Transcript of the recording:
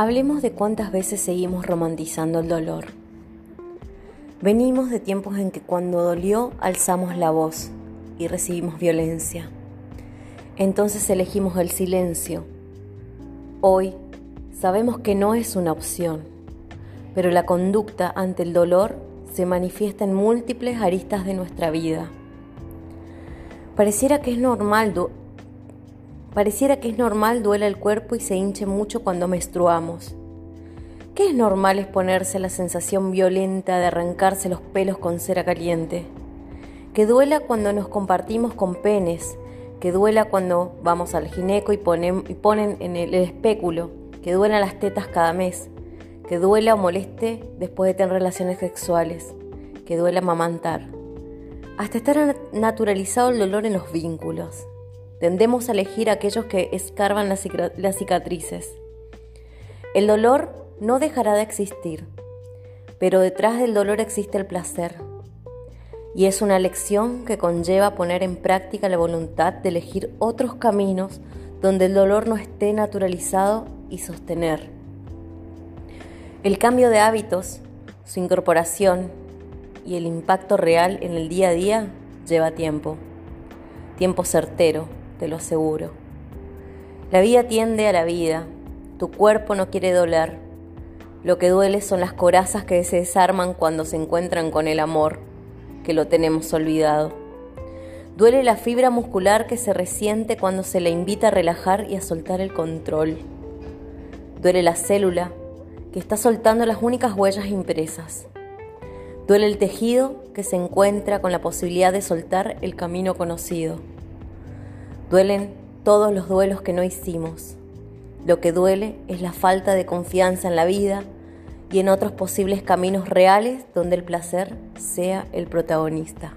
Hablemos de cuántas veces seguimos romantizando el dolor. Venimos de tiempos en que cuando dolió alzamos la voz y recibimos violencia. Entonces elegimos el silencio. Hoy sabemos que no es una opción, pero la conducta ante el dolor se manifiesta en múltiples aristas de nuestra vida. Pareciera que es normal Pareciera que es normal duela el cuerpo y se hinche mucho cuando menstruamos. ¿Qué es normal exponerse a la sensación violenta de arrancarse los pelos con cera caliente? Que duela cuando nos compartimos con penes, que duela cuando vamos al gineco y ponen, en el, el espéculo, que duelan las tetas cada mes, que duela o moleste después de tener relaciones sexuales, que duela amamantar. Hasta estar naturalizado el dolor en los vínculos. Tendemos a elegir aquellos que escarban las, cicatrices. El dolor no dejará de existir, pero detrás del dolor existe el placer. Y es una lección que conlleva poner en práctica la voluntad de elegir otros caminos donde el dolor no esté naturalizado y sostener. El cambio de hábitos, su incorporación y el impacto real en el día a día lleva tiempo, tiempo certero te lo aseguro. La vida tiende a la vida, tu cuerpo no quiere doler. Lo que duele son las corazas que se desarman cuando se encuentran con el amor, que lo tenemos olvidado. Duele la fibra muscular que se resiente cuando se le invita a relajar y a soltar el control. Duele la célula que está soltando las únicas huellas impresas. Duele el tejido que se encuentra con la posibilidad de soltar el camino conocido. Duelen todos los duelos que no hicimos. Lo que duele es la falta de confianza en la vida y en otros posibles caminos reales donde el placer sea el protagonista.